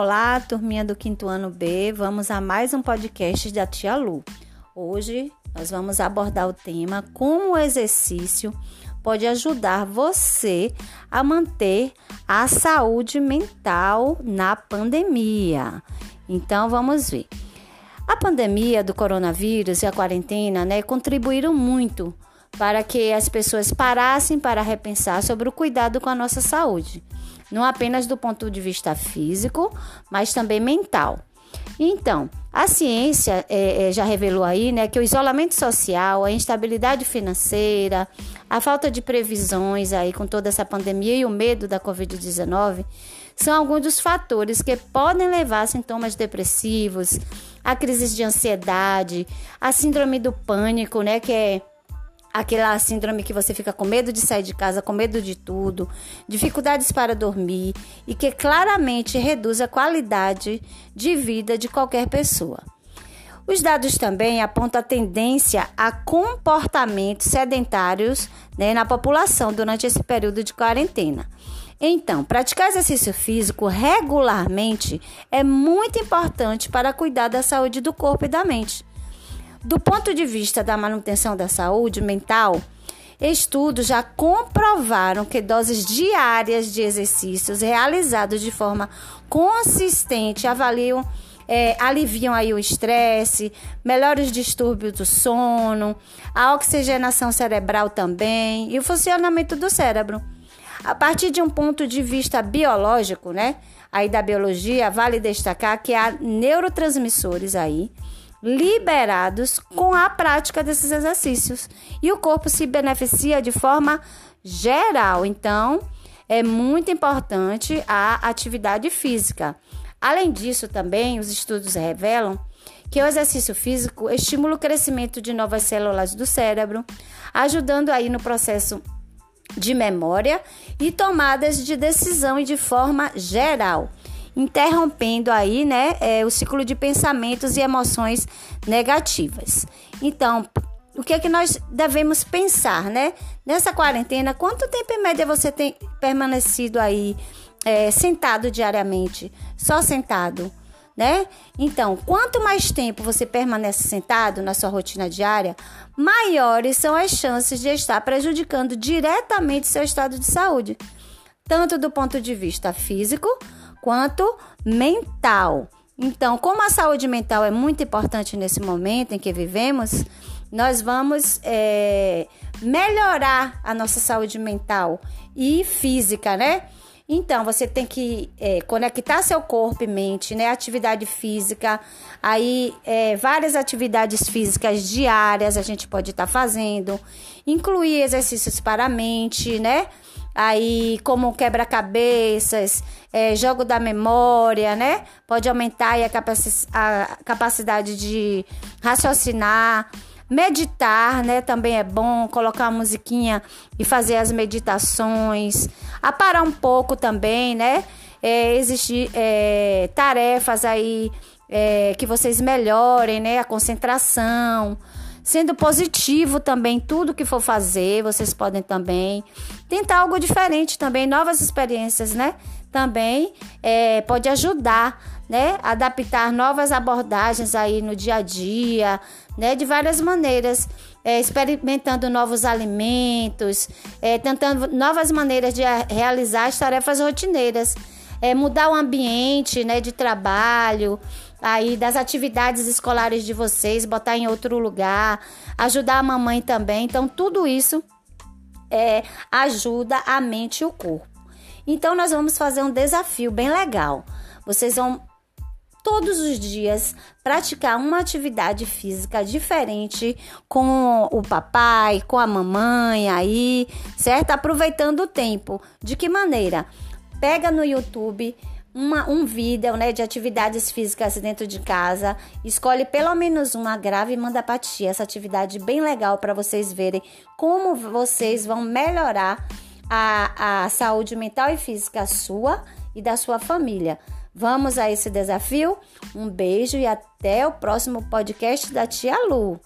Olá, turminha do quinto ano B. Vamos a mais um podcast da Tia Lu. Hoje nós vamos abordar o tema como o exercício pode ajudar você a manter a saúde mental na pandemia. Então vamos ver. A pandemia do coronavírus e a quarentena, né, contribuíram muito para que as pessoas parassem para repensar sobre o cuidado com a nossa saúde não apenas do ponto de vista físico, mas também mental. Então, a ciência é, é, já revelou aí né, que o isolamento social, a instabilidade financeira, a falta de previsões aí com toda essa pandemia e o medo da Covid-19 são alguns dos fatores que podem levar a sintomas depressivos, a crises de ansiedade, a síndrome do pânico, né, que é aquela síndrome que você fica com medo de sair de casa, com medo de tudo, dificuldades para dormir e que claramente reduz a qualidade de vida de qualquer pessoa. Os dados também apontam a tendência a comportamentos sedentários né, na população durante esse período de quarentena. Então, praticar exercício físico regularmente é muito importante para cuidar da saúde do corpo e da mente. Do ponto de vista da manutenção da saúde mental, estudos já comprovaram que doses diárias de exercícios realizados de forma consistente avaliam é, aliviam aí o estresse, melhores distúrbios do sono, a oxigenação cerebral também e o funcionamento do cérebro. A partir de um ponto de vista biológico, né? Aí da biologia, vale destacar que há neurotransmissores aí liberados com a prática desses exercícios. E o corpo se beneficia de forma geral. Então, é muito importante a atividade física. Além disso, também os estudos revelam que o exercício físico estimula o crescimento de novas células do cérebro, ajudando aí no processo de memória e tomadas de decisão e de forma geral interrompendo aí, né, é, o ciclo de pensamentos e emoções negativas. Então, o que é que nós devemos pensar, né? Nessa quarentena, quanto tempo em média você tem permanecido aí é, sentado diariamente, só sentado, né? Então, quanto mais tempo você permanece sentado na sua rotina diária, maiores são as chances de estar prejudicando diretamente seu estado de saúde, tanto do ponto de vista físico quanto mental. Então, como a saúde mental é muito importante nesse momento em que vivemos, nós vamos é, melhorar a nossa saúde mental e física, né? Então, você tem que é, conectar seu corpo e mente, né? Atividade física, aí é, várias atividades físicas diárias a gente pode estar tá fazendo, incluir exercícios para a mente, né? Aí como quebra-cabeças, é, jogo da memória, né? Pode aumentar a, capaci a capacidade de raciocinar. Meditar, né? Também é bom colocar uma musiquinha e fazer as meditações. A parar um pouco também, né? É, existir é, tarefas aí é, que vocês melhorem, né? A concentração sendo positivo também tudo que for fazer, vocês podem também tentar algo diferente também, novas experiências, né? Também é, pode ajudar, né? Adaptar novas abordagens aí no dia a dia, né? De várias maneiras, é, experimentando novos alimentos, é, tentando novas maneiras de realizar as tarefas rotineiras, é, mudar o ambiente, né? De trabalho, aí das atividades escolares de vocês, botar em outro lugar, ajudar a mamãe também. Então, tudo isso é, ajuda a mente e o corpo. Então, nós vamos fazer um desafio bem legal. Vocês vão todos os dias praticar uma atividade física diferente com o papai, com a mamãe aí, certo? Aproveitando o tempo. De que maneira? Pega no YouTube uma, um vídeo né, de atividades físicas dentro de casa. Escolhe pelo menos uma, grave e manda para tia. Essa atividade bem legal para vocês verem como vocês vão melhorar a, a saúde mental e física sua e da sua família. Vamos a esse desafio? Um beijo e até o próximo podcast da Tia Lu.